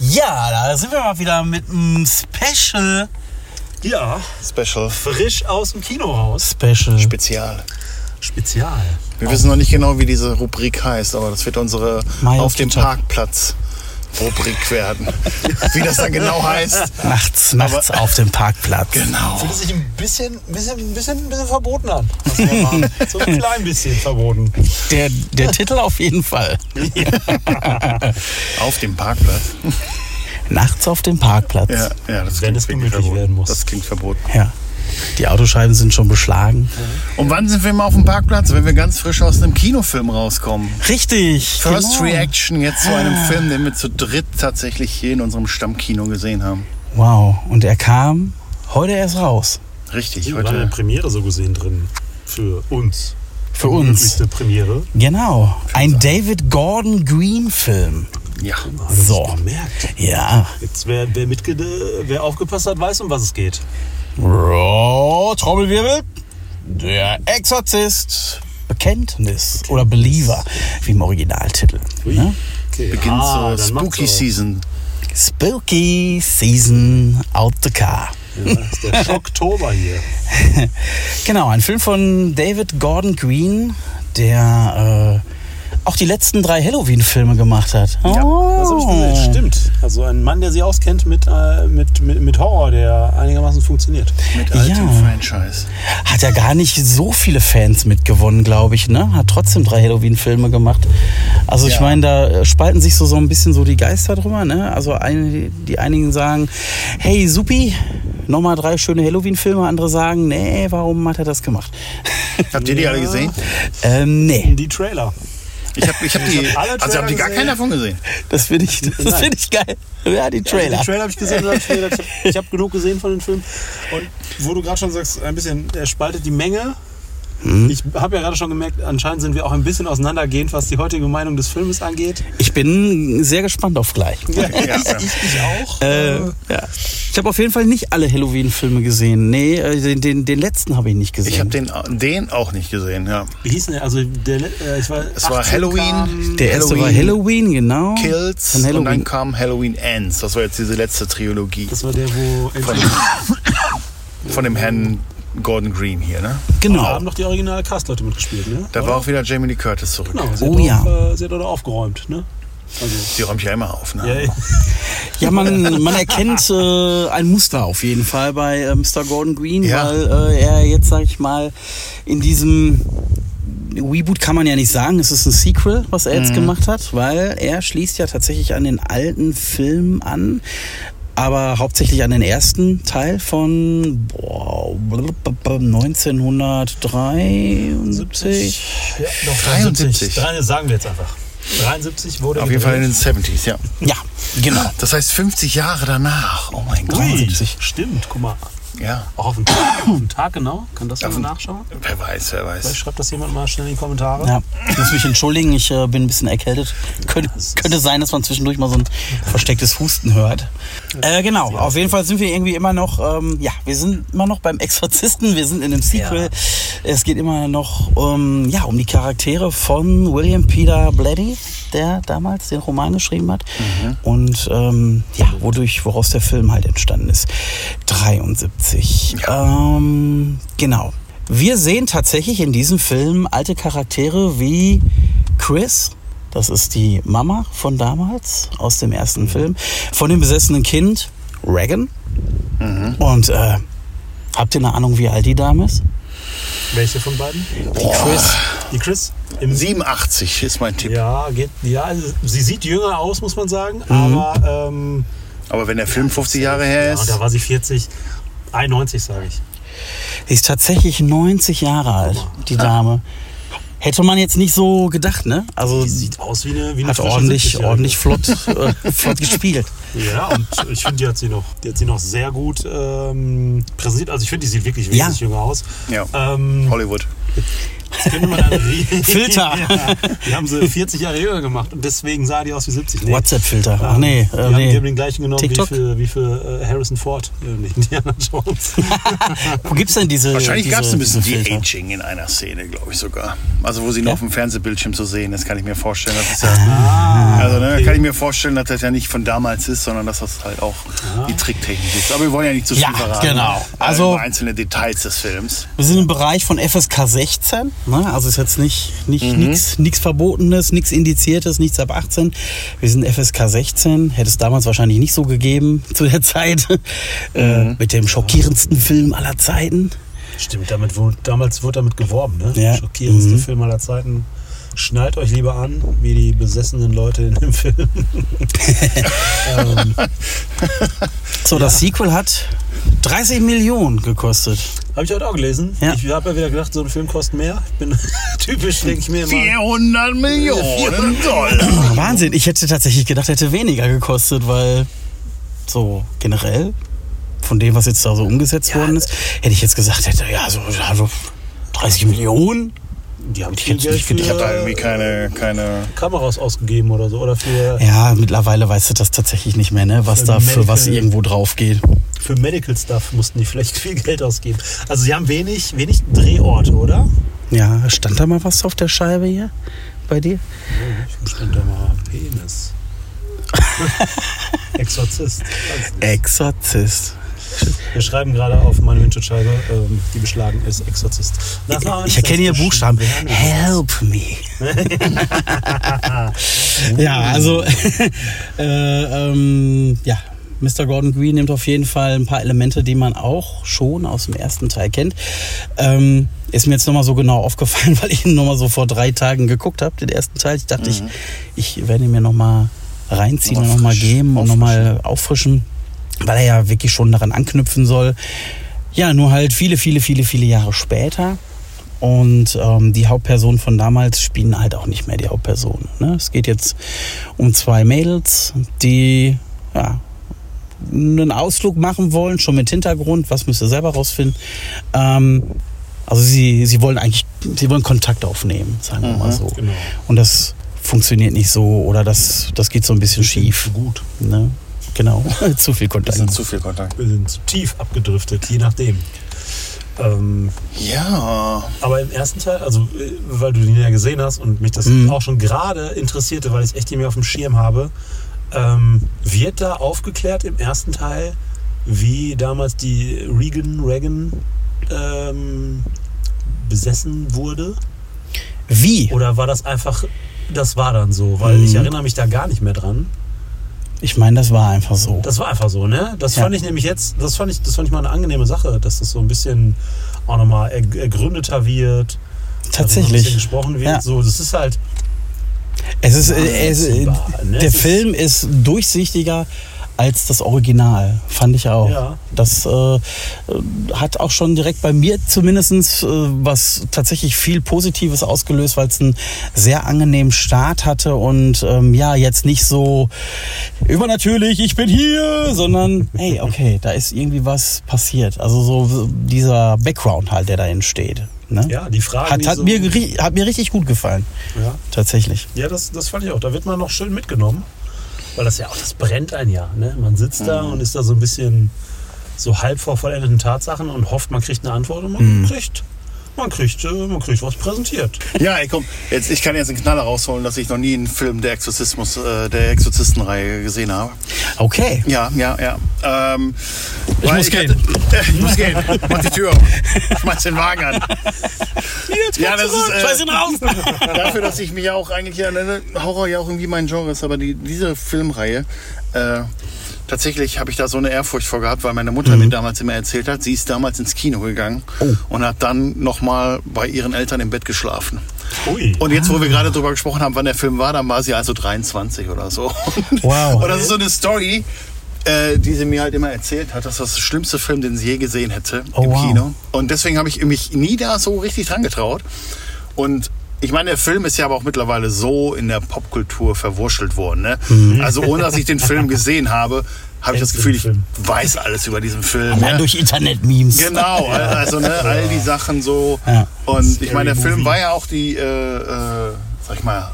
Ja, da sind wir mal wieder mit einem Special. Ja, Special. frisch aus dem Kino raus. Special. Spezial. Spezial. Wir wissen noch nicht genau, wie diese Rubrik heißt, aber das wird unsere Mai Auf dem. Parkplatz Rubrik werden. wie das dann genau heißt. Nachts, nachts auf dem Parkplatz. Genau. Fühlt sich ein bisschen, bisschen, bisschen, bisschen verboten an. so ein klein bisschen verboten. Der, der Titel auf jeden Fall. Auf dem Parkplatz. Nachts auf dem Parkplatz. Ja, ja das Wenn klingt es gemütlich verboten. werden muss. Das klingt verboten. Ja. Die Autoscheiben sind schon beschlagen. Und wann sind wir mal auf dem Parkplatz? Wenn wir ganz frisch aus einem Kinofilm rauskommen. Richtig. First genau. Reaction jetzt zu einem Film, den wir zu dritt tatsächlich hier in unserem Stammkino gesehen haben. Wow. Und er kam heute erst raus. Richtig, Wir waren in der heute. Premiere so gesehen drin. Für uns. Für Die uns. möglichste Premiere. Genau. Ein David Gordon Green Film. Ja. So. Gemerkt. Ja. Jetzt, wer, wer, mitge wer aufgepasst hat, weiß, um was es geht. Oh, Trommelwirbel. Der Exorzist. Bekenntnis oder Believer, wie im Originaltitel. Ne? Okay. Beginnt Ah, macht's Spooky auch. Season. Spooky Season out the car. Ja, das ist der Schocktober hier. Genau, ein Film von David Gordon Green, der äh, auch die letzten drei Halloween-Filme gemacht hat. Ja, oh. Das habe ich gesehen. Stimmt. Also ein Mann, der sich auskennt mit, äh, mit, mit, mit Horror, der einigermaßen funktioniert. Mit altem Ja. Franchise. Hat ja gar nicht so viele Fans mitgewonnen, glaube ich. Ne? Hat trotzdem drei Halloween-Filme gemacht. Also ich Ja. meine, da spalten sich so, so ein bisschen so die Geister drüber. Ne? Also ein, die einigen sagen, hey Supi, nochmal drei schöne Halloween-Filme. Andere sagen, nee, warum hat er das gemacht? Habt ihr die alle gesehen? ähm, nee, Die Trailer. Ich habe ich hab die, also habt ihr gar keinen davon gesehen? das finde ich, das ich geil. Ja, die Trailer. Die Trailer habe ich gesehen. Ich habe hab genug gesehen von den Filmen. Und wo du gerade schon sagst, ein bisschen, er spaltet die Menge. Mhm. Ich habe ja gerade schon gemerkt, anscheinend sind wir auch ein bisschen auseinandergehend, was die heutige Meinung des Filmes angeht. Ich bin sehr gespannt auf gleich. Ja, ich, ja. ich, ich auch. Äh, ja. Ich habe auf jeden Fall nicht alle Halloween-Filme gesehen. Nee, äh, den, den, den letzten habe ich nicht gesehen. Ich habe den, den auch nicht gesehen, ja. Wie hieß denn der? Also der, äh, ich war, Es war 18 Halloween. kam- Der erste war Halloween Halloween, genau. Kills Von und dann Halloween. kam Halloween Ends. Das war jetzt diese letzte Trilogie Das war der, wo von dem, von dem Herrn Gordon Green hier, ne? Da Genau. haben doch die originale Cast-Leute mitgespielt, ne? Da war auch wieder Jamie Lee Curtis zurück. Genau, sie Oh hat ja. Auch, äh, sie hat auch aufgeräumt, ne? Also, Die räumt ja immer auf, ne? ja, Ja, man, man erkennt äh, ein Muster auf jeden Fall bei äh, Mr. Gordon Green, Ja. weil äh, er jetzt, sag ich mal, in diesem Reboot kann man ja nicht sagen, es ist ein Sequel, was er jetzt gemacht hat, weil er schließt ja tatsächlich an den alten Film an. Aber hauptsächlich an den ersten Teil von boah, 1973. ja, doch, 73. 73, sagen wir jetzt einfach. 73 wurde Auf jeden Fall in den gedreht. 70s, ja. Ja, genau. Das heißt 50 Jahre danach. Oh mein Gott. Ui, 73. stimmt, guck mal. Ja, Auch auf den Tag, auf den Tag genau? Kann das jemand nachschauen? wer weiß, wer Vielleicht weiß. schreibt das jemand mal schnell in die Kommentare. Ja, ich muss mich entschuldigen, ich äh, bin ein bisschen erkältet. Könnte, könnte sein, dass man zwischendurch mal so ein verstecktes Husten hört. Äh, genau, auf jeden Fall sind wir irgendwie immer noch, ähm, ja, wir sind immer noch beim Exorzisten, wir sind in einem Sequel. Es geht immer noch ähm, ja, um die Charaktere von William Peter Blatty, der damals den Roman geschrieben hat. Und ähm, ja, wodurch, woraus der Film halt entstanden ist. 73. Ähm, genau. Wir sehen tatsächlich in diesem Film alte Charaktere wie Chris, das ist die Mama von damals aus dem ersten Film, von dem besessenen Kind Regan. Und äh, habt ihr eine Ahnung, wie alt die Dame ist? Welche von beiden? Die Chris. Die Chris? Im 87 ist mein Tipp. Ja, geht, ja, also sie sieht jünger aus, muss man sagen. Mhm. Aber ähm, Aber wenn der Film 50 Jahre her ja, ist, und da war sie 40, 91 sage ich. Die ist tatsächlich 90 Jahre alt, die Dame. Hätte man jetzt nicht so gedacht, ne? Also Die sieht aus wie eine, wie eine hat ordentlich, 70-Jährige. ordentlich flott, äh, flott gespielt. Ja, und ich finde, die hat sie noch, die hat sie noch sehr gut ähm, präsentiert. Also ich finde, die sieht wirklich Ja. wesentlich jünger aus. ja, Ähm, Hollywood. Das könnte man dann Filter. ja, die haben sie 40 Jahre jünger gemacht und deswegen sah die aus wie 70. Nee. WhatsApp-Filter. Ach nee, Die, äh, haben, die haben den gleichen genommen TikTok? wie für, wie für äh, Harrison Ford in Indiana Jones. Wo gibt's denn diese Wahrscheinlich gab es ein bisschen diese Filter? De-Aging in einer Szene, glaube ich sogar. Also wo sie noch auf dem Fernsehbildschirm zu sehen ist, kann ich mir vorstellen. Das ist ja, Ah, also ne, okay. kann ich mir vorstellen, dass das ja nicht von damals ist, sondern dass das halt auch die Tricktechnik ist. Aber wir wollen ja nicht zu viel Ja, verraten. genau. äh, Also- einzelne Details des Films. Wir sind im Bereich von FSK 16, ne? also ist jetzt nicht, nicht nix, nix Verbotenes, nichts Indiziertes, nichts ab 18. Wir sind FSK 16, hätte es damals wahrscheinlich nicht so gegeben zu der Zeit, äh, mit dem schockierendsten Film aller Zeiten. Stimmt, damit wurde, damals wurde damit geworben, ne? Ja. Schockierendste Mhm. Film aller Zeiten. Schnallt euch lieber an, wie die besessenen Leute in dem Film. ähm, So, das Sequel hat 30 Millionen gekostet. habe ich heute auch gelesen. Ja. Ich habe ja wieder gedacht, so ein Film kostet mehr. Ich bin typisch, denke ich mir immer. 400 Millionen Dollar. Wahnsinn, ich hätte tatsächlich gedacht, hätte weniger gekostet, weil so generell von dem, was jetzt da so umgesetzt worden ist, hätte ich jetzt gesagt, hätte ja so also 30 Millionen. Die haben Ich hätte Geld nicht gedacht, Ich habe da irgendwie keine, keine Kameras ausgegeben oder so. Oder für, Ja, mittlerweile weißt du das tatsächlich nicht mehr, ne? was Für da für was Medical- irgendwo drauf geht. für Medical Stuff mussten die vielleicht viel Geld ausgeben. Also sie haben wenig, wenig Drehorte, oder? Ja, stand da mal was auf der Scheibe hier bei dir? Oh, stand da mal Penis. Exorzist. Exorzist. Wir schreiben gerade auf meine Windschutzscheibe, ähm, die beschlagen ist Exorzist. Das war Ich erkenne hier Buchstaben. Help me. ja, also äh, ähm, ja, Mr. Gordon Green nimmt auf jeden Fall ein paar Elemente, die man auch schon aus dem ersten Teil kennt. Ähm, ist mir jetzt nochmal so genau aufgefallen, weil ich ihn nochmal so vor drei Tagen geguckt habe, den ersten Teil. Ich dachte, ich, ich werde ihn mir nochmal reinziehen und nochmal geben und nochmal auffrischen, weil er ja wirklich schon daran anknüpfen soll. Ja, nur halt viele, viele, viele, viele Jahre später. Und ähm, die Hauptpersonen von damals spielen halt auch nicht mehr die Hauptpersonen. Ne? Es geht jetzt um zwei Mädels, die ja, einen Ausflug machen wollen, schon mit Hintergrund, was müsst ihr selber rausfinden. Ähm, also sie, sie wollen eigentlich, sie wollen Kontakt aufnehmen, sagen wir mal so. Genau. Und das funktioniert nicht so oder das, das geht so ein bisschen schief. Zu gut. Ne? Genau, zu viel Kontakt. sind zu viel Kontakt. Wir sind zu tief abgedriftet, je nachdem. Ähm, Ja. aber im ersten Teil, also äh, weil du den ja gesehen hast und mich das Mhm. auch schon gerade interessierte, weil ich es echt nicht mehr auf dem Schirm habe, ähm, wird da aufgeklärt im ersten Teil, wie damals die Regan Reagan ähm, besessen wurde? Wie? Oder war das einfach, das war dann so? Weil ich Mhm. erinnere mich da gar nicht mehr dran. Ich meine, das war einfach so. Das war einfach so, ne? Das Ja. fand ich nämlich jetzt, das fand ich, das fand ich mal eine angenehme Sache, dass das so ein bisschen auch nochmal erg- ergründeter wird. Also Tatsächlich. gesprochen wird. Ja. So, das ist halt, Es ist, äh, es, ne? der Es Film ist durchsichtiger als das Original, fand ich auch. Ja. Das äh, hat auch schon direkt bei mir zumindest äh, was tatsächlich viel Positives ausgelöst, weil es einen sehr angenehmen Start hatte und ähm, ja, jetzt nicht so übernatürlich, ich bin hier, sondern hey, okay, da ist irgendwie was passiert. Also so dieser Background halt, der da entsteht. Ne? ja, die Frage. Hat, hat, so, mir, hat mir richtig gut gefallen, Ja, tatsächlich. ja das, das fand ich auch. Da wird man noch schön mitgenommen. Weil das ja auch, das brennt ein Jahr. Ne? Man sitzt da Mhm. und ist da so ein bisschen so halb vor vollendeten Tatsachen und hofft, man kriegt eine Antwort und man Mhm. kriegt. Man kriegt, äh, man kriegt was präsentiert. Ja, ey, komm, jetzt, ich kann jetzt einen Knaller rausholen, dass ich noch nie einen Film der Exorzismus, äh, der Exorzistenreihe gesehen habe. Okay. Ja, ja, ja. Ähm, Ich muss gehen. Hatte, äh, ich muss gehen. Mach die Tür auf. Schmeiß den Wagen an. ja, das ist äh, Schmeiß ihn raus! dafür, dass ich mich ja auch eigentlich an äh, Horror ja auch irgendwie mein Genre ist, aber die, diese Filmreihe, äh, tatsächlich habe ich da so eine Ehrfurcht vor gehabt, weil meine Mutter mir damals immer erzählt hat, sie ist damals ins Kino gegangen und hat dann nochmal bei ihren Eltern im Bett geschlafen. Ui. Und jetzt, wo wir gerade drüber gesprochen haben, wann der Film war, dann war sie also 23 oder so. Wow. Und das ist so eine Story, äh, die sie mir halt immer erzählt hat, dass das der schlimmste Film, den sie je gesehen hätte Oh, im wow. Kino. Und deswegen habe ich mich nie da so richtig dran getraut. Und ich meine, der Film ist ja aber auch mittlerweile so in der Popkultur verwurschtelt worden. Ne? Mhm. Also ohne, dass ich den Film gesehen habe, habe ich das Gefühl, ich weiß alles über diesen Film. Allein ne? durch Internet-Memes. Genau, also ne, all die Sachen so. Ja. Und ich meine, der Film war ja auch die, äh, äh, sag ich mal,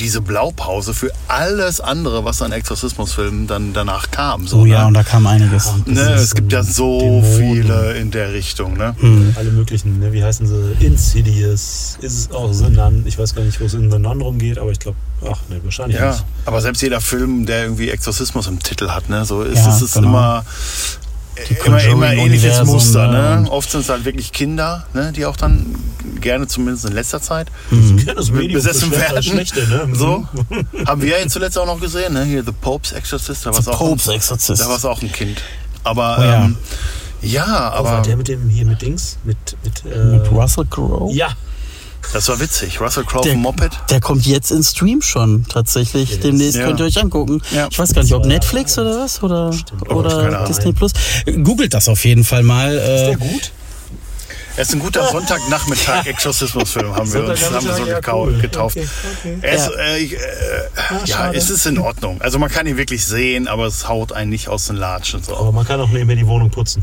diese Blaupause für alles andere, was an Exorzismusfilmen dann danach kam. So, Oh ja, ne? und da kam einiges. Ne, Das ist es gibt ja so Dämonen. viele in der Richtung. Ne? Alle möglichen, ne? wie heißen sie? Insidious, ist es auch The Nun. Ich weiß gar nicht, wo es in The Nun rumgeht, aber ich glaube, ach ne, wahrscheinlich Ja, nicht. aber selbst jeder Film, der irgendwie Exorzismus im Titel hat, ne, so ist Ja, es ist genau. immer, immer, immer ähnliches Muster. ne? Oft sind es halt wirklich Kinder, ne, die auch dann gerne, zumindest in letzter Zeit, das Medium besessen werden. Schlechte, ne? So. Haben wir ja zuletzt auch noch gesehen, ne? Hier The Pope's Exorcist, da war es auch, Popes Exorzist. da war's auch ein Kind. Aber Oh ja. ähm, ja, Aber aber der mit dem hier mit Dings, mit, mit, äh, Mit Russell Crowe? Ja, das war witzig. Russell Crowe Der, vom Moped. der kommt jetzt in Stream schon tatsächlich. Demnächst Ja. könnt ihr euch angucken. Ja. Ich weiß gar nicht, ob Netflix oder was oder, Oh, oder Ahnung. Disney Plus. Googelt das auf jeden Fall mal. ist Äh, der gut? Er ist ein guter Sonntagnachmittag Exorzismusfilm, haben wir uns haben wir so ja, cool. getauft. Okay, okay. Er ist, Ja. äh, ich, äh, ja, schade. es ist in Ordnung. Also man kann ihn wirklich sehen, aber es haut einen nicht aus den Latschen. So. Aber man kann auch nebenher die Wohnung putzen.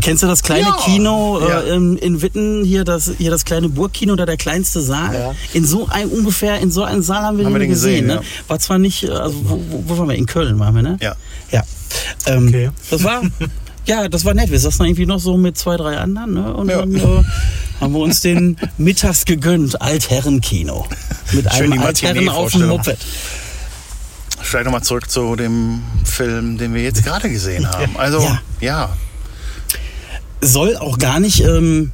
kennst du das kleine Ja. Kino Ja. äh, in, in Witten, hier das, hier das kleine Burgkino, da der kleinste Saal? Ja. In so ein ungefähr, in so einem Saal haben wir Haben den, wir den gesehen. gesehen, ne? War zwar nicht, äh, also wo, wo, wo waren wir? In Köln waren wir, ne? Ja. Ja. Ähm, Okay. Das war, ja, das war nett. Wir saßen irgendwie noch so mit zwei, drei anderen, ne? Und Ja. dann äh, haben wir uns den mittags gegönnt, Altherrenkino. Mit Schön einem Altherren auf dem. Moped. Vielleicht nochmal zurück zu dem Film, den wir jetzt gerade gesehen haben. Also, Ja. ja. Soll auch gar nicht ähm,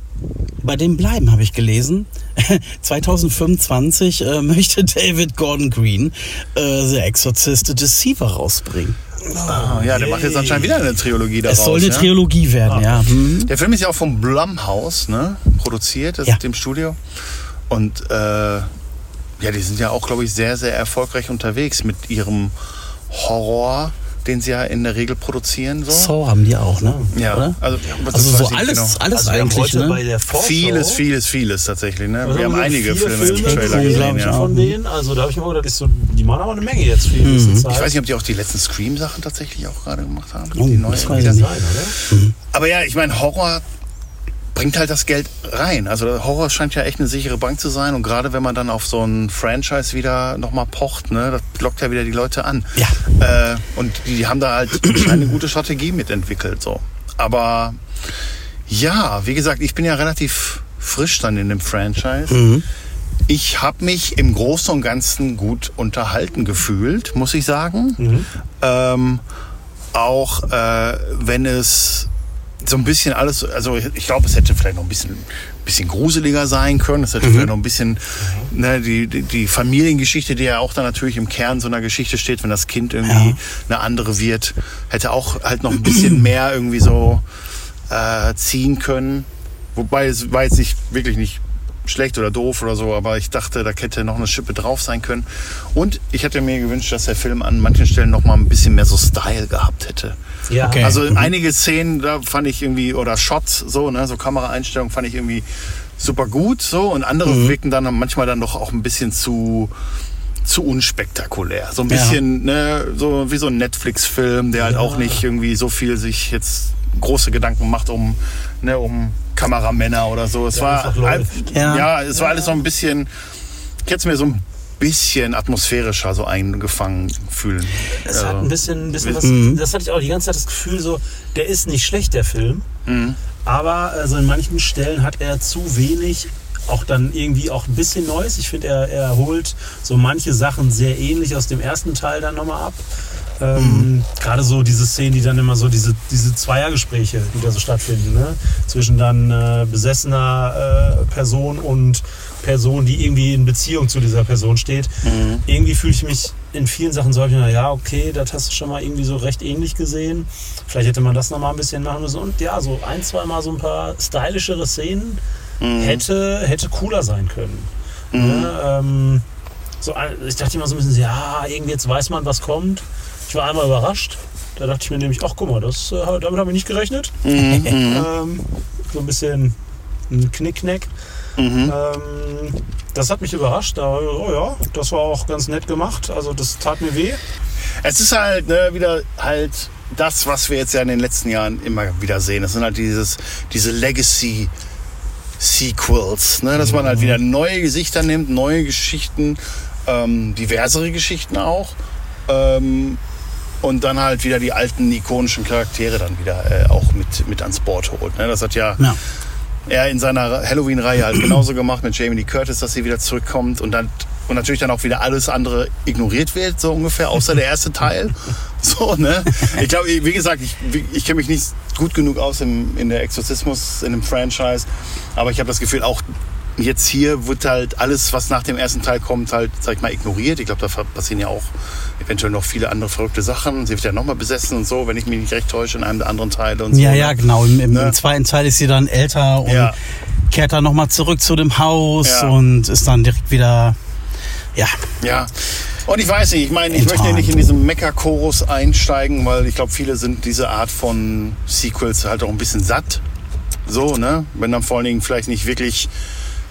bei dem bleiben, habe ich gelesen. 2025 äh, möchte David Gordon Green äh, The Exorcist The Deceiver rausbringen. Ah, ja, der macht jetzt anscheinend wieder eine Trilogie daraus. es soll eine ja? Trilogie werden, ja. Mhm. Der Film ist ja auch vom Blumhouse ne, produziert, das Ja. ist im Studio. Und äh, ja, die sind ja auch, glaube ich, sehr, sehr erfolgreich unterwegs mit ihrem Horror, den sie ja in der Regel produzieren. So. Saw haben die auch, ne? Ja, Oder? also, das Also so alles, genau. alles Also haben eigentlich, heute bei ne? der Vorschau Vieles, vieles, vieles tatsächlich. Ne? Wir haben wir? einige Vier Filme im Filme Trailer gesehen, Ja. von denen. Also da habe ich mir gedacht, so, die machen aber eine Menge jetzt für die nächste Zeit. Ich weiß nicht, ob die auch die letzten Scream-Sachen tatsächlich auch gerade gemacht haben. Oh, die neue das weiß wieder. ich nicht. Sein, oder? Aber ja, ich meine, Horror bringt halt das Geld rein. Also Horror scheint ja echt eine sichere Bank zu sein. Und gerade wenn man dann auf so ein Franchise wieder nochmal pocht, ne, das lockt ja wieder die Leute an. Ja. Äh, und die, die haben da halt eine gute Strategie mitentwickelt. So. Aber ja, wie gesagt, ich bin ja relativ frisch dann in dem Franchise. Mhm. Ich habe mich im Großen und Ganzen gut unterhalten gefühlt, muss ich sagen. Mhm. Ähm, auch äh, wenn es so ein bisschen alles, also ich glaube, es hätte vielleicht noch ein bisschen, bisschen gruseliger sein können. Es hätte vielleicht noch ein bisschen ne, die, die, die Familiengeschichte, die ja auch dann natürlich im Kern so einer Geschichte steht, wenn das Kind irgendwie eine andere wird, hätte auch halt noch ein bisschen mehr irgendwie so äh, ziehen können. Wobei es war jetzt nicht wirklich nicht schlecht oder doof oder so, aber ich dachte, da hätte noch eine Schippe drauf sein können. Und ich hätte mir gewünscht, dass der Film an manchen Stellen noch mal ein bisschen mehr so Style gehabt hätte. Ja, Okay. Also einige Szenen, da fand ich irgendwie, oder Shots, so, ne, so Kameraeinstellungen fand ich irgendwie super gut, so, und andere Mhm. wirken dann manchmal dann doch auch ein bisschen zu zu unspektakulär. So ein Ja. bisschen, ne, so wie so ein Netflix-Film, der halt auch nicht irgendwie so viel sich jetzt große Gedanken macht um, ne, um Kameramänner oder so. Es Der war ja. Ja. es war alles so ein bisschen, ich hätte es mir so ein bisschen atmosphärischer so eingefangen fühlen. Es hat Also, ein bisschen, ein bisschen was, Mhm. das hatte ich auch die ganze Zeit das Gefühl, so, der ist nicht schlecht, der Film. Mhm. Aber also in manchen Stellen hat er zu wenig, auch dann irgendwie auch ein bisschen Neues. Ich finde, er, er holt so manche Sachen sehr ähnlich aus dem ersten Teil dann nochmal ab. Ähm, Gerade so diese Szenen, die dann immer so, diese, diese Zweiergespräche, die da so stattfinden, ne? zwischen dann äh, besessener äh, Person und Person, die irgendwie in Beziehung zu dieser Person steht. Irgendwie fühle ich mich in vielen Sachen so, hab ich mir, ja, okay, das hast du schon mal irgendwie so recht ähnlich gesehen. Vielleicht hätte man das nochmal ein bisschen machen müssen. Und ja, so ein, zwei Mal so ein paar stylischere Szenen hätte, hätte cooler sein können. Ne? Ähm, so, ich dachte immer so ein bisschen, ja, irgendwie jetzt weiß man, was kommt. Ich war einmal überrascht. Da dachte ich mir nämlich, ach guck mal, das, äh, damit habe ich nicht gerechnet. Ähm, so ein bisschen ein Knickknack. Ähm, das hat mich überrascht. Da, oh ja, das war auch ganz nett gemacht. Also das tat mir weh. Es ist halt ne, wieder halt das, was wir jetzt ja in den letzten Jahren immer wieder sehen. Das sind halt dieses, diese Legacy Sequels, ne? dass man halt wieder neue Gesichter nimmt, neue Geschichten, ähm, diversere Geschichten auch. Ähm, und dann halt wieder die alten ikonischen Charaktere dann wieder äh, auch mit, mit ans Board holt. Ne? Das hat ja, Ja. Er in seiner Halloween-Reihe halt genauso gemacht mit Jamie Lee Curtis, dass sie wieder zurückkommt und dann und natürlich dann auch wieder alles andere ignoriert wird, so ungefähr, außer der erste Teil. So, ne? Ich glaube, wie gesagt, ich, ich kenne mich nicht gut genug aus im, in der Exorzismus, in dem Franchise, aber ich habe das Gefühl, auch jetzt hier wird halt alles, was nach dem ersten Teil kommt, halt, sag ich mal, ignoriert. Ich glaube, da passieren ja auch eventuell noch viele andere verrückte Sachen. Sie wird ja nochmal besessen und so, wenn ich mich nicht recht täusche, in einem der anderen Teile und so. Ja, ne? ja, genau. Im, im, Ne? zweiten Teil ist sie dann älter und Ja. kehrt dann nochmal zurück zu dem Haus Ja. und ist dann direkt wieder. Ja, Ja. Und ich weiß nicht, ich meine, ich möchte ja nicht in diesen Mecha-Chorus einsteigen, weil ich glaube, viele sind diese Art von Sequels halt auch ein bisschen satt. So, ne? Wenn dann vor allen Dingen vielleicht nicht wirklich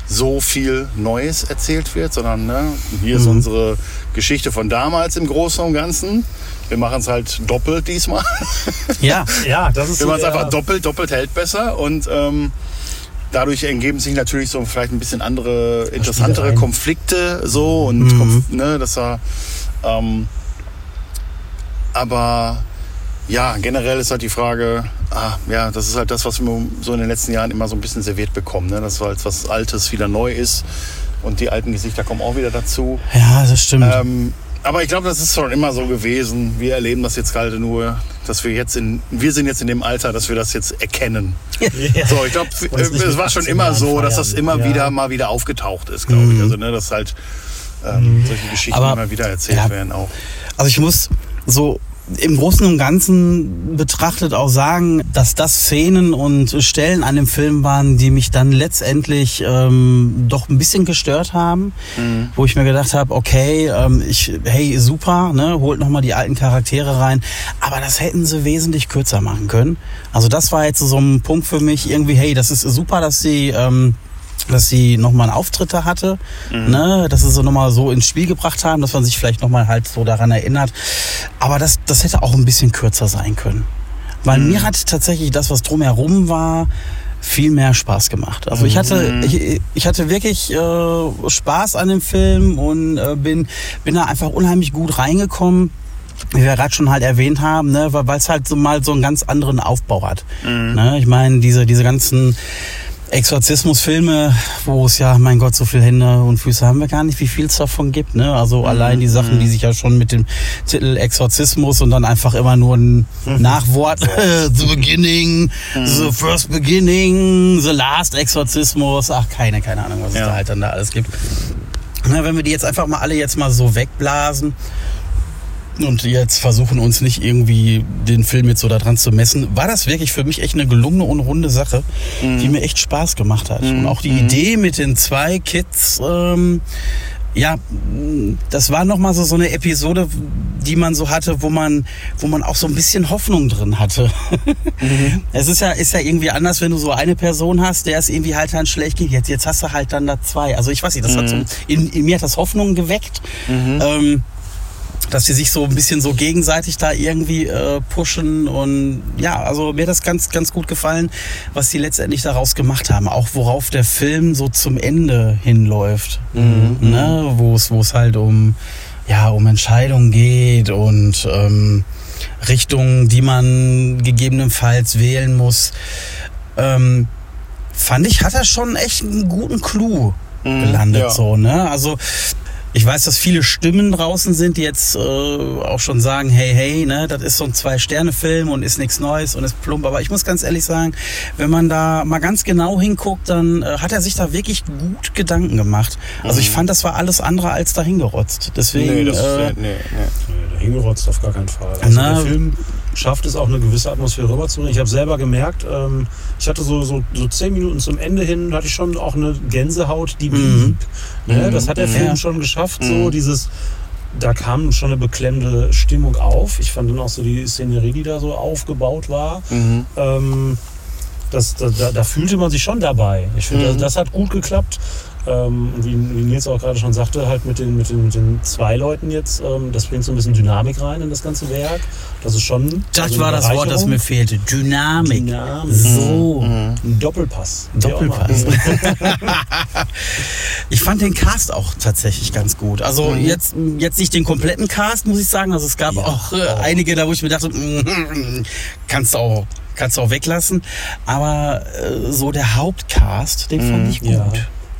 so viel Neues erzählt wird, sondern ne, hier ist unsere Geschichte von damals im Großen und Ganzen. Wir machen es halt doppelt diesmal. ja. Ja, das ist Wir machen es einfach doppelt, doppelt hält besser und ähm, dadurch ergeben sich natürlich so vielleicht ein bisschen andere, interessantere. Konflikte so und Konf ne, dass er ähm, aber ja, generell ist halt die Frage, ah, ja, das ist halt das, was wir so in den letzten Jahren immer so ein bisschen serviert bekommen, ne? dass halt was Altes wieder neu ist und die alten Gesichter kommen auch wieder dazu. Ja, das stimmt. Ähm, aber ich glaube, das ist schon immer so gewesen. Wir erleben das jetzt gerade nur, dass wir jetzt in, wir sind jetzt in dem Alter, dass wir das jetzt erkennen. Ja. So, ich glaube, es war schon 18 immer so, dass das feiern. immer Ja. wieder mal wieder aufgetaucht ist, glaube ich. Also, ne, dass halt ähm, solche Geschichten Aber- immer wieder erzählt ja. werden auch. Also ich muss so im Großen und Ganzen betrachtet auch sagen, dass das Szenen und Stellen an dem Film waren, die mich dann letztendlich ähm, doch ein bisschen gestört haben, wo ich mir gedacht habe, okay, ähm, ich, hey, super, ne, holt nochmal die alten Charaktere rein, aber das hätten sie wesentlich kürzer machen können. Also das war jetzt so ein Punkt für mich. Irgendwie, hey, das ist super, dass sie ähm, dass sie nochmal einen Auftritt da hatte, ne, dass sie so nochmal so ins Spiel gebracht haben, dass man sich vielleicht nochmal halt so daran erinnert. Aber das, das hätte auch ein bisschen kürzer sein können. Weil mir hat tatsächlich das, was drumherum war, viel mehr Spaß gemacht. Also ich hatte, ich, ich hatte wirklich äh, Spaß an dem Film und äh, bin, bin da einfach unheimlich gut reingekommen wie wir gerade schon halt erwähnt haben, ne, weil es halt so mal so einen ganz anderen Aufbau hat. Ne, ich meine, diese, diese ganzen Exorzismusfilme, wo es ja, mein Gott, so viele Hände und Füße haben wir gar nicht, wie viel es davon gibt. Ne? Also allein die Sachen, die sich ja schon mit dem Titel Exorzismus und dann einfach immer nur ein Nachwort, the beginning, the first beginning, the last Exorzismus, ach keine, keine Ahnung, was es Ja. da halt dann da alles gibt. Na, wenn wir die jetzt einfach mal alle jetzt mal so wegblasen und jetzt versuchen uns nicht irgendwie den Film jetzt so da dran zu messen, war das wirklich für mich echt eine gelungene und runde Sache, die mir echt Spaß gemacht hat. Und auch die Idee mit den zwei Kids, ähm, ja, das war nochmal so, so eine Episode, die man so hatte, wo man, wo man auch so ein bisschen Hoffnung drin hatte. Es ist ja, ist ja irgendwie anders, wenn du so eine Person hast, der es irgendwie halt dann schlecht geht. Jetzt, jetzt hast du halt dann da zwei. Also ich weiß nicht, das hat so, in, in mir hat das Hoffnung geweckt. Ähm, dass die sich so ein bisschen so gegenseitig da irgendwie äh, pushen und ja, also mir hat das ganz, ganz gut gefallen, was die letztendlich daraus gemacht haben, auch worauf der Film so zum Ende hinläuft, ne? wo es, wo es halt um ja um Entscheidungen geht und ähm, Richtungen, die man gegebenenfalls wählen muss. Ähm, fand ich, hat er schon echt einen guten Clou gelandet ja. so, ne? Also ich weiß, dass viele Stimmen draußen sind, die jetzt äh, auch schon sagen, hey, hey, ne, das ist so ein Zwei-Sterne-Film und ist nichts Neues und ist plump. Aber ich muss ganz ehrlich sagen, wenn man da mal ganz genau hinguckt, dann äh, hat er sich da wirklich gut Gedanken gemacht. Also ich fand, das war alles andere als dahingerotzt. Deswegen, Nee, das äh, ist, nee, nee. Nee, der hingerotzt auf gar keinen Fall. Also Na, der Film schafft es auch eine gewisse Atmosphäre rüberzubringen. Ich habe selber gemerkt, ähm, ich hatte so, so, so zehn Minuten zum Ende hin, da hatte ich schon auch eine Gänsehaut, die blieb. Ne, das hat der Film Ja. schon geschafft, so dieses da kam schon eine beklemmende Stimmung auf. Ich fand dann auch so die Szenerie, die da so aufgebaut war. Ähm, das, da, da, da fühlte man sich schon dabei. Ich finde, Mhm. das, das hat gut geklappt. Ähm, wie, wie Nils auch gerade schon sagte, halt mit den, mit den, mit den zwei Leuten jetzt, ähm, das bringt so ein bisschen Dynamik rein in das ganze Werk. Das ist schon. Das also war das Wort, das mir fehlte. Dynamik. Dynamik. So. Ein Doppelpass. Wie auch immer. Doppelpass. Ich fand den Cast auch tatsächlich ganz gut. Also jetzt, jetzt nicht den kompletten Cast, muss ich sagen. Also es gab Ja. auch äh, einige da, wo ich mir dachte, mm, kannst du auch, kannst du auch weglassen. Aber äh, so der Hauptcast, den fand ich gut. Ja.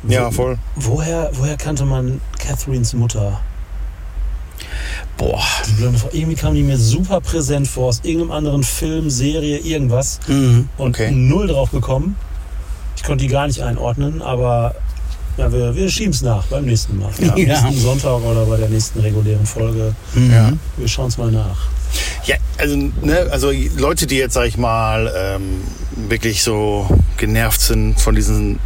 Ja, voll. Woher, woher kannte man Catherines Mutter? Boah. Die blonde Frau. Irgendwie kam die mir super präsent vor, aus irgendeinem anderen Film, Serie, irgendwas. Mhm. Und Okay. null drauf gekommen. Ich konnte die gar nicht einordnen, aber ja, wir, wir schieben es nach beim nächsten Mal. Ja, am Ja. nächsten Sonntag oder bei der nächsten regulären Folge. Mhm. Ja. Wir schauen es mal nach. Ja, also, ne, also Leute, die jetzt, sag ich mal, ähm, wirklich so genervt sind von diesen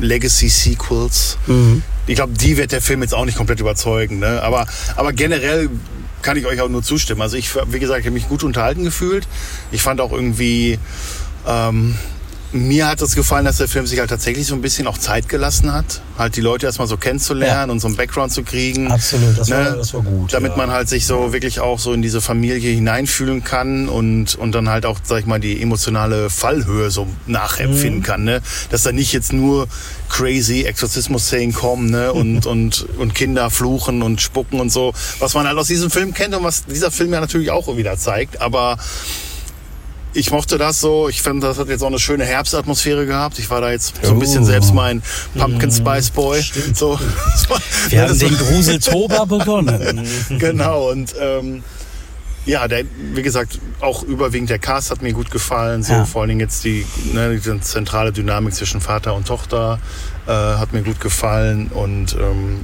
Legacy-Sequels, Mhm. ich glaube, die wird der Film jetzt auch nicht komplett überzeugen. Ne? Aber, aber generell kann ich euch auch nur zustimmen. Also ich, wie gesagt, habe mich gut unterhalten gefühlt. Ich fand auch irgendwie, ähm, mir hat es gefallen, dass der Film sich halt tatsächlich so ein bisschen auch Zeit gelassen hat, halt die Leute erstmal so kennenzulernen und so einen Background zu kriegen. Absolut, das, war, Ne? das war gut. damit ja. man halt sich so wirklich auch so in diese Familie hineinfühlen kann und, und dann halt auch, sag ich mal, die emotionale Fallhöhe so nachempfinden kann. Ne? Dass da nicht jetzt nur crazy Exorzismus-Szenen kommen ne? und, und, und Kinder fluchen und spucken und so, was man halt aus diesem Film kennt und was dieser Film ja natürlich auch wieder zeigt. Aber ich mochte das so. Ich fand, das hat jetzt auch eine schöne Herbstatmosphäre gehabt. Ich war da jetzt so ein bisschen Oh. selbst mein Pumpkin Spice Boy. Stimmt. So, Wir haben den Gruseltober begonnen. genau und ähm, ja, der, wie gesagt, auch überwiegend der Cast hat mir gut gefallen. So Ja. vor allen Dingen jetzt die, ne, die zentrale Dynamik zwischen Vater und Tochter äh, hat mir gut gefallen und ähm,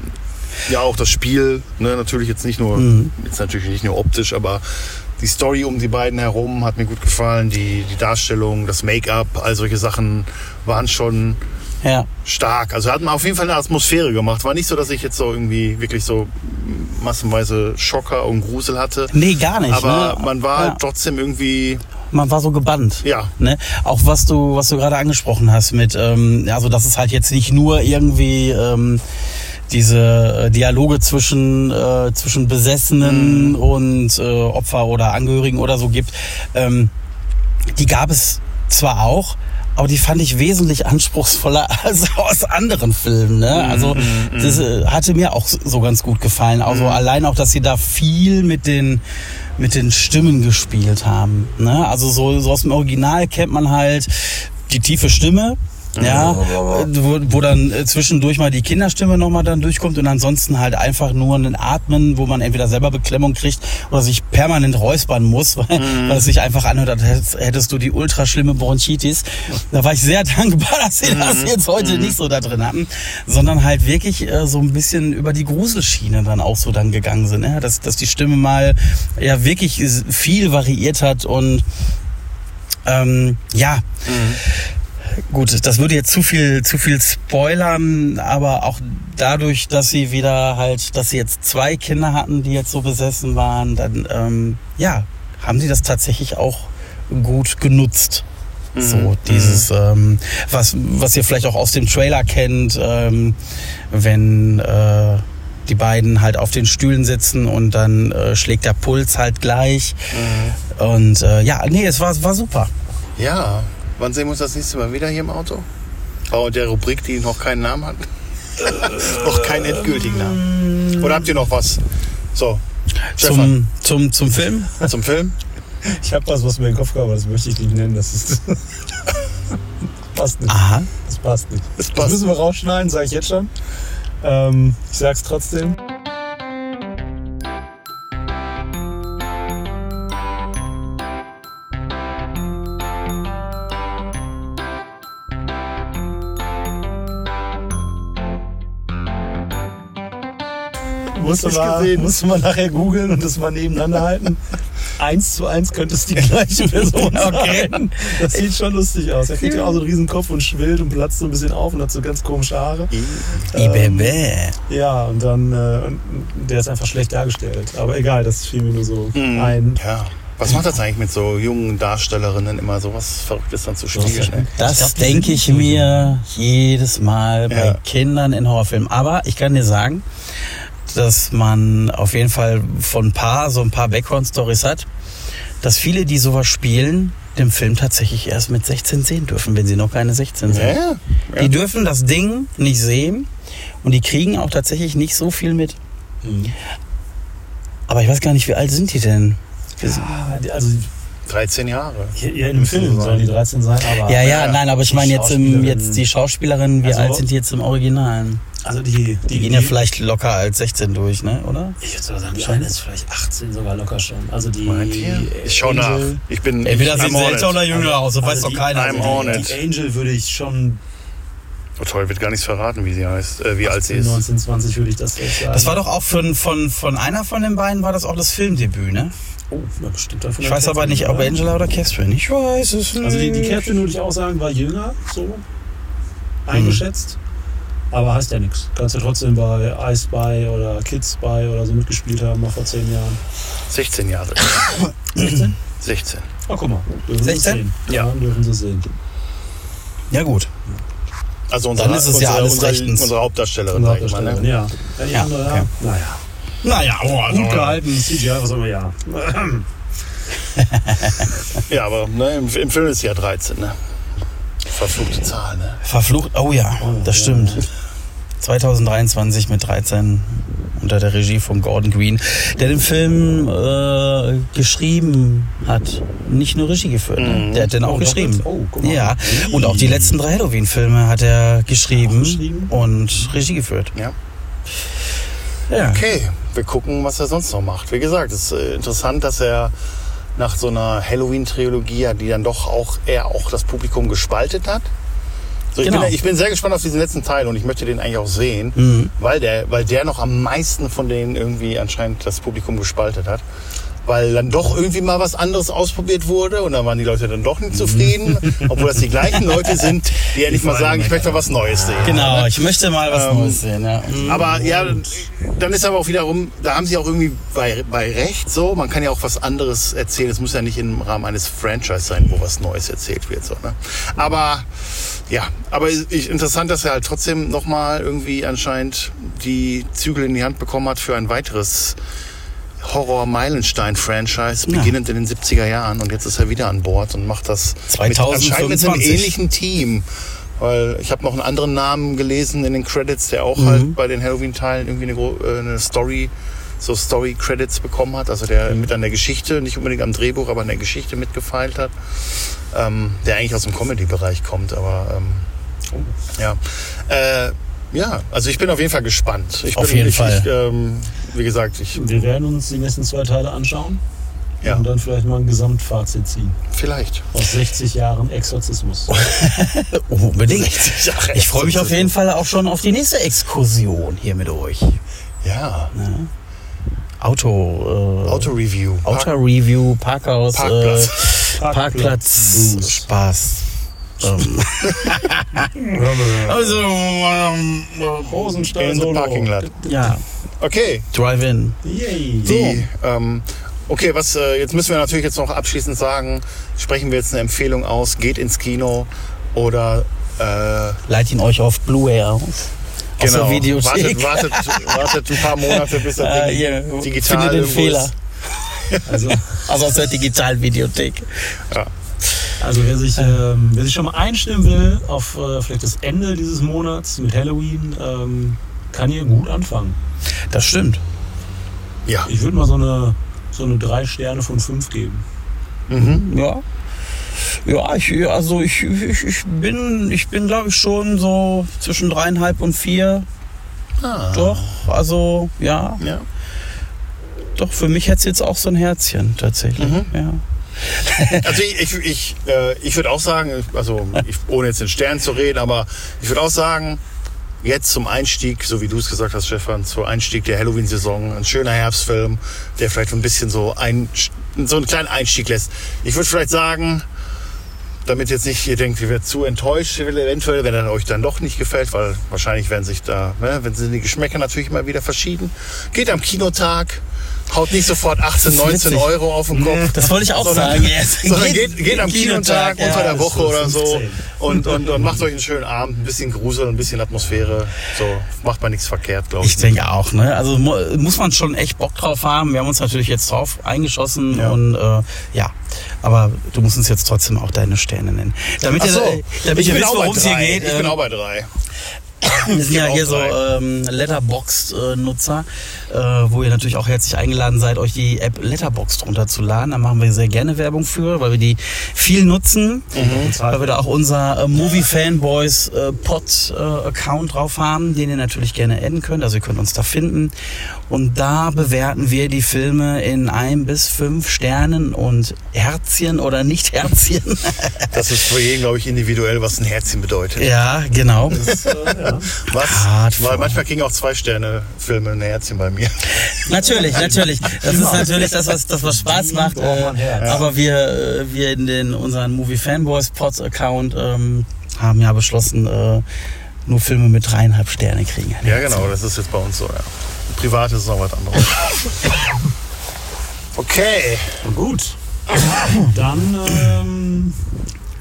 ja auch das Spiel, ne, natürlich jetzt nicht nur, Mhm. jetzt natürlich nicht nur optisch, aber die Story um die beiden herum hat mir gut gefallen. Die, die Darstellung, das Make-up, all solche Sachen waren schon Ja. stark. Also hat man auf jeden Fall eine Atmosphäre gemacht. War nicht so, dass ich jetzt so irgendwie wirklich so massenweise Schocker und Grusel hatte. Nee, gar nicht. Aber ne? man war ja. halt trotzdem irgendwie, man war so gebannt. ja, Ne? Auch was du, was du gerade angesprochen hast mit, ähm, also dass es halt jetzt nicht nur irgendwie ähm, diese äh, Dialoge zwischen, äh, zwischen Besessenen und äh, Opfer oder Angehörigen oder so gibt. Ähm, die gab es zwar auch, aber die fand ich wesentlich anspruchsvoller als aus anderen Filmen. Ne? Also das äh, hatte mir auch so ganz gut gefallen. Also allein auch, dass sie da viel mit den mit den Stimmen gespielt haben. Ne? Also so, so aus dem Original kennt man halt die tiefe Stimme. Ja, wo, wo dann äh, zwischendurch mal die Kinderstimme nochmal dann durchkommt und ansonsten halt einfach nur ein Atmen, wo man entweder selber Beklemmung kriegt oder sich permanent räuspern muss, weil, weil es sich einfach anhört, als hättest, du die ultra schlimme Bronchitis. Da war ich sehr dankbar, dass sie das jetzt heute nicht so da drin hatten, sondern halt wirklich äh, so ein bisschen über die Gruselschiene dann auch so dann gegangen sind, ja? dass, dass die Stimme mal ja wirklich viel variiert hat und ähm, ja, Gut, das würde jetzt zu viel, zu viel spoilern, aber auch dadurch, dass sie wieder halt, dass sie jetzt zwei Kinder hatten, die jetzt so besessen waren, dann ähm, ja, haben sie das tatsächlich auch gut genutzt. So, dieses, ähm, was, was ihr vielleicht auch aus dem Trailer kennt, ähm, wenn äh, die beiden halt auf den Stühlen sitzen und dann äh, schlägt der Puls halt gleich. Und äh, ja, nee, es war, war super. ja. Wann sehen wir uns das nächste Mal wieder hier im Auto? Oh, der Rubrik, die noch keinen Namen hat. noch keinen endgültigen Namen. Oder habt ihr noch was? So, Stefan, Zum, zum, zum Film? zum Film? Ich habe was, was mir in den Kopf kam, aber das möchte ich nicht nennen. Das ist. passt nicht. Aha. Das passt nicht. Das Das passt. müssen wir rausschneiden, sage ich jetzt schon. Ähm, ich sag's trotzdem. Musste man, gesehen. musste man nachher googeln und das mal nebeneinander halten. Eins zu eins könnte es die gleiche Person Okay. sein. Das sieht schon lustig aus. Er kriegt ja auch so einen riesen Kopf und schwillt und platzt so ein bisschen auf und hat so ganz komische Haare. Ibebe. Ja, und dann, äh, der ist einfach schlecht dargestellt. Aber egal, das fiel mir nur so Mhm. ein. Ja. Was macht das eigentlich mit so jungen Darstellerinnen immer sowas Verrücktes dann zu spielen? Ne? Das glaub, die denke ich mir jedes Mal bei Ja. Kindern in Horrorfilmen. Aber ich kann dir sagen, dass man auf jeden Fall von ein paar, so ein paar Background-Stories hat, dass viele, die sowas spielen, den Film tatsächlich erst mit 16 sehen dürfen, wenn sie noch keine 16 sind. Ja, ja. Die dürfen das Ding nicht sehen und die kriegen auch tatsächlich nicht so viel mit. Mhm. Aber ich weiß gar nicht, wie alt sind die denn? Die- Also 13 Jahre. in dem Film sollen die 13 sein, aber. Ja, ja, ja, nein, aber ich die meine jetzt, im, Schauspielerin- jetzt die Schauspielerinnen, wie Also- alt sind die jetzt im Originalen? Also die, Die gehen ja vielleicht locker als 16 durch, ne? Oder? Ich würde sogar sagen, die eine ist vielleicht 18 sogar locker schon. Also die. Meint ihr? Ich schau nach. Angel- Ich bin. Entweder I'm sehen sie älter oder jünger aus, das weiß also doch die- keiner. I'm on Die, die Angel würde ich schon Oh, toll, wird gar nichts verraten, wie sie heißt, äh, wie alt sie ist. 19, 20 würde ich das jetzt sagen. Das war doch auch von, von, von einer von den beiden, war das auch das Filmdebüt, ne? Oh, na, bestimmt davon Ich weiß aber nicht, ob Angela oder Catherine. Ich weiß es nicht. Also die, die Catherine würde ich auch sagen, war jünger, so eingeschätzt. Aber heißt ja nichts. Kannst du trotzdem bei I Spy oder Kids Spy oder so mitgespielt haben, mal vor 10 Jahren. 16 Jahre. 16? 16. Oh, guck mal. Dürfen 16? Sie sehen. Ja. Dann dürfen sie sehen. Ja, gut. Also unsere, Dann ist es ja unsere, alles unsere, rechtens. unsere Hauptdarstellerin, der ich mal. Hauptdarstellerin, Ne? ja. ja. Ja, andere, okay. naja. Naja, oh, Gut gehalten, CGI, was auch immer, ja. Ja, aber ne, im, im Film ist sie ja 13. Ne? Verfluchte Zahl. Ne? Verflucht, oh ja, das stimmt. 2023 mit 13 unter der Regie von Gordon Green, der den Film äh, geschrieben hat. Nicht nur Regie geführt, ne? der hat den auch Oh, geschrieben. Oh, ja, und auch die letzten drei Halloween-Filme hat er geschrieben, geschrieben? und Regie geführt. Ja. Ja. Okay, wir gucken, was er sonst noch macht. Wie gesagt, es ist äh, interessant, dass er nach so einer Halloween-Trilogie, die dann doch auch er auch das Publikum gespaltet hat. So, ich, Genau. bin, ich bin sehr gespannt auf diesen letzten Teil und ich möchte den eigentlich auch sehen, Mhm. weil, der, weil der noch am meisten von denen irgendwie anscheinend das Publikum gespaltet hat. Weil dann doch irgendwie mal was anderes ausprobiert wurde und dann waren die Leute dann doch nicht zufrieden, obwohl das die gleichen Leute sind, die ja nicht mal sagen, ich möchte mal was Neues sehen. Genau, ich möchte mal was Ähm, Neues sehen. Ja. Mhm. Aber ja, dann ist aber auch wiederum, da haben sie auch irgendwie bei, bei Recht so, man kann ja auch was anderes erzählen. Es muss ja nicht im Rahmen eines Franchise sein, wo was Neues erzählt wird. So, ne? Aber ja, aber ich, interessant, dass er halt trotzdem nochmal irgendwie anscheinend die Zügel in die Hand bekommen hat für ein weiteres Horror-Meilenstein-Franchise, Ja. beginnend in den 70er Jahren. Und jetzt ist er wieder an Bord und macht das mit, anscheinend mit einem 2025. ähnlichen Team. Weil ich habe noch einen anderen Namen gelesen in den Credits, der auch Mhm. halt bei den Halloween-Teilen irgendwie eine, äh, eine Story, so Story-Credits bekommen hat. Also der mit an der Geschichte, nicht unbedingt am Drehbuch, aber an der Geschichte mitgefeilt hat. Ähm, der eigentlich aus dem Comedy-Bereich kommt, aber ähm, ja. Äh, ja, also ich bin auf jeden Fall gespannt. Ich Auf bin, jeden ich, Fall. Ich, ähm, wie gesagt, ich Wir werden uns die nächsten zwei Teile anschauen ja, und dann vielleicht mal ein Gesamtfazit ziehen. vielleicht. Aus 60 Jahren Exorzismus. Unbedingt. 60 Jahre Ich freue mich auf jeden Fall auch schon auf die nächste Exkursion hier mit euch. Ja, Auto. Äh, Auto-Review. Auto-Review, Parkhaus, Parkplatz. Äh, Parkplatz, Blues. Spaß. Ähm, also, ähm, Rosenstein In the Solo. parking lot. ja, Okay, Drive-In. Yay. die, ähm, okay, was, äh, jetzt müssen wir natürlich jetzt noch abschließend sagen, sprechen wir jetzt eine Empfehlung aus, geht ins Kino oder äh, Leitet ihn euch auf Blu-ray aus. Aus genau, wartet, wartet, wartet ein paar Monate, bis er Äh, digi- ihr digital findet den Fehler. ist. Also, Also aus der digitalen Videothek. Also wer, sich, ähm, wer sich schon mal einstimmen will auf äh, vielleicht das Ende dieses Monats mit Halloween, ähm, kann hier gut anfangen. Das stimmt. Ja, Ich würde mal so eine, so eine drei Sterne von fünf geben. mhm. Ja. Ja, ich, also ich, ich, ich bin, ich bin glaube ich schon so zwischen dreieinhalb und vier. Ah. Doch, also ja, ja. doch, für mich hätte es jetzt auch so ein Herzchen tatsächlich. Mhm. Ja. Also ich, ich, ich, äh, ich würde auch sagen, also ich, ohne jetzt den Stern zu reden, aber ich würde auch sagen, jetzt zum Einstieg, so wie du es gesagt hast, Stefan, zum Einstieg der Halloween-Saison, ein schöner Herbstfilm, der vielleicht ein bisschen so, ein, so einen kleinen Einstieg lässt. Ich würde vielleicht sagen, damit jetzt nicht ihr denkt, ihr werdet zu enttäuscht, eventuell, wenn er euch dann doch nicht gefällt, weil wahrscheinlich werden sich da, ne, wenn sind die Geschmäcker natürlich immer wieder verschieden. Geht am Kinotag, haut nicht sofort 18, ist 19 witzig. Euro auf den Kopf. Das wollte ich auch sondern, sagen. jetzt. Sondern geht, geht am Kinotag, Kinotag unter ja. der Woche oder so 15. und, und, und macht euch einen schönen Abend, ein bisschen Grusel, ein bisschen Atmosphäre. So macht man nichts verkehrt, glaube ich. Ich denke auch, ne? Also mu muss man schon echt Bock drauf haben. Wir haben uns natürlich jetzt drauf eingeschossen Ja. und äh, ja. Aber du musst uns jetzt trotzdem auch deine Sterne nennen. Damit Ach ihr, so, äh, damit ich ihr wisst, worum es hier geht. Ich bin ähm, auch bei drei. Wir sind ja hier so ähm, Letterboxd-Nutzer, äh, wo ihr natürlich auch herzlich eingeladen seid, euch die App Letterboxd runterzuladen. Da machen wir sehr gerne Werbung für, weil wir die viel nutzen, weil wir da auch unser äh, Movie Fanboys äh, Pod äh, Account drauf haben, den ihr natürlich gerne adden könnt. Also ihr könnt uns da finden. Und da bewerten wir die Filme in ein bis fünf Sternen und Herzchen oder nicht Herzchen. Das ist für jeden, glaube ich, individuell, was ein Herzchen bedeutet. ja, genau. Das, äh, ja. Was? Hardcore. Weil manchmal kriegen auch zwei Sterne Filme ein Herzchen bei mir. Natürlich, natürlich. Das ist natürlich das, was, das, was Spaß macht. Äh, aber wir, äh, wir in den unseren Movie Fanboys Pods Account ähm, haben ja beschlossen, äh, nur Filme mit dreieinhalb Sterne kriegen. Ja, genau, das ist jetzt bei uns so, ja. Privat ist es noch was anderes. Okay. Gut. Dann ähm,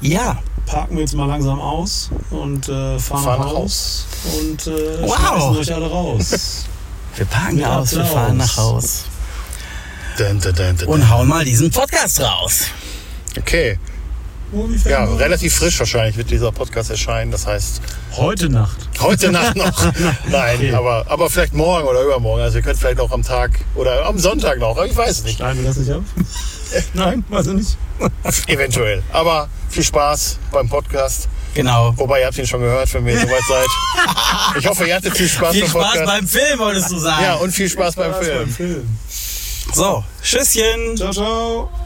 Ja. parken wir jetzt mal langsam aus und äh, fahren, Fahren nach Haus und äh, Wow. schmeißen euch alle raus. Wir parken Mit aus, wir fahren nach Haus Dun, dun, dun, dun. und hauen mal diesen Podcast raus. Okay. Ja, relativ frisch wahrscheinlich wird dieser Podcast erscheinen. Das heißt, Heute Nacht. heute Nacht noch. Nein, Okay. aber, aber vielleicht morgen oder übermorgen. Also ihr könnt vielleicht auch am Tag oder am Sonntag noch. Ich weiß es nicht. Schneiden wir das nicht ab? Nein, weiß ich nicht. Eventuell. Aber viel Spaß beim Podcast. Genau. Wobei, ihr habt ihn schon gehört, wenn ihr soweit seid. Ich hoffe, ihr hattet viel Spaß Viel beim Spaß Podcast. beim Film, wolltest du sagen. ja, und viel Spaß beim Spaß Film. beim Film. So, Tschüsschen. Ciao, ciao.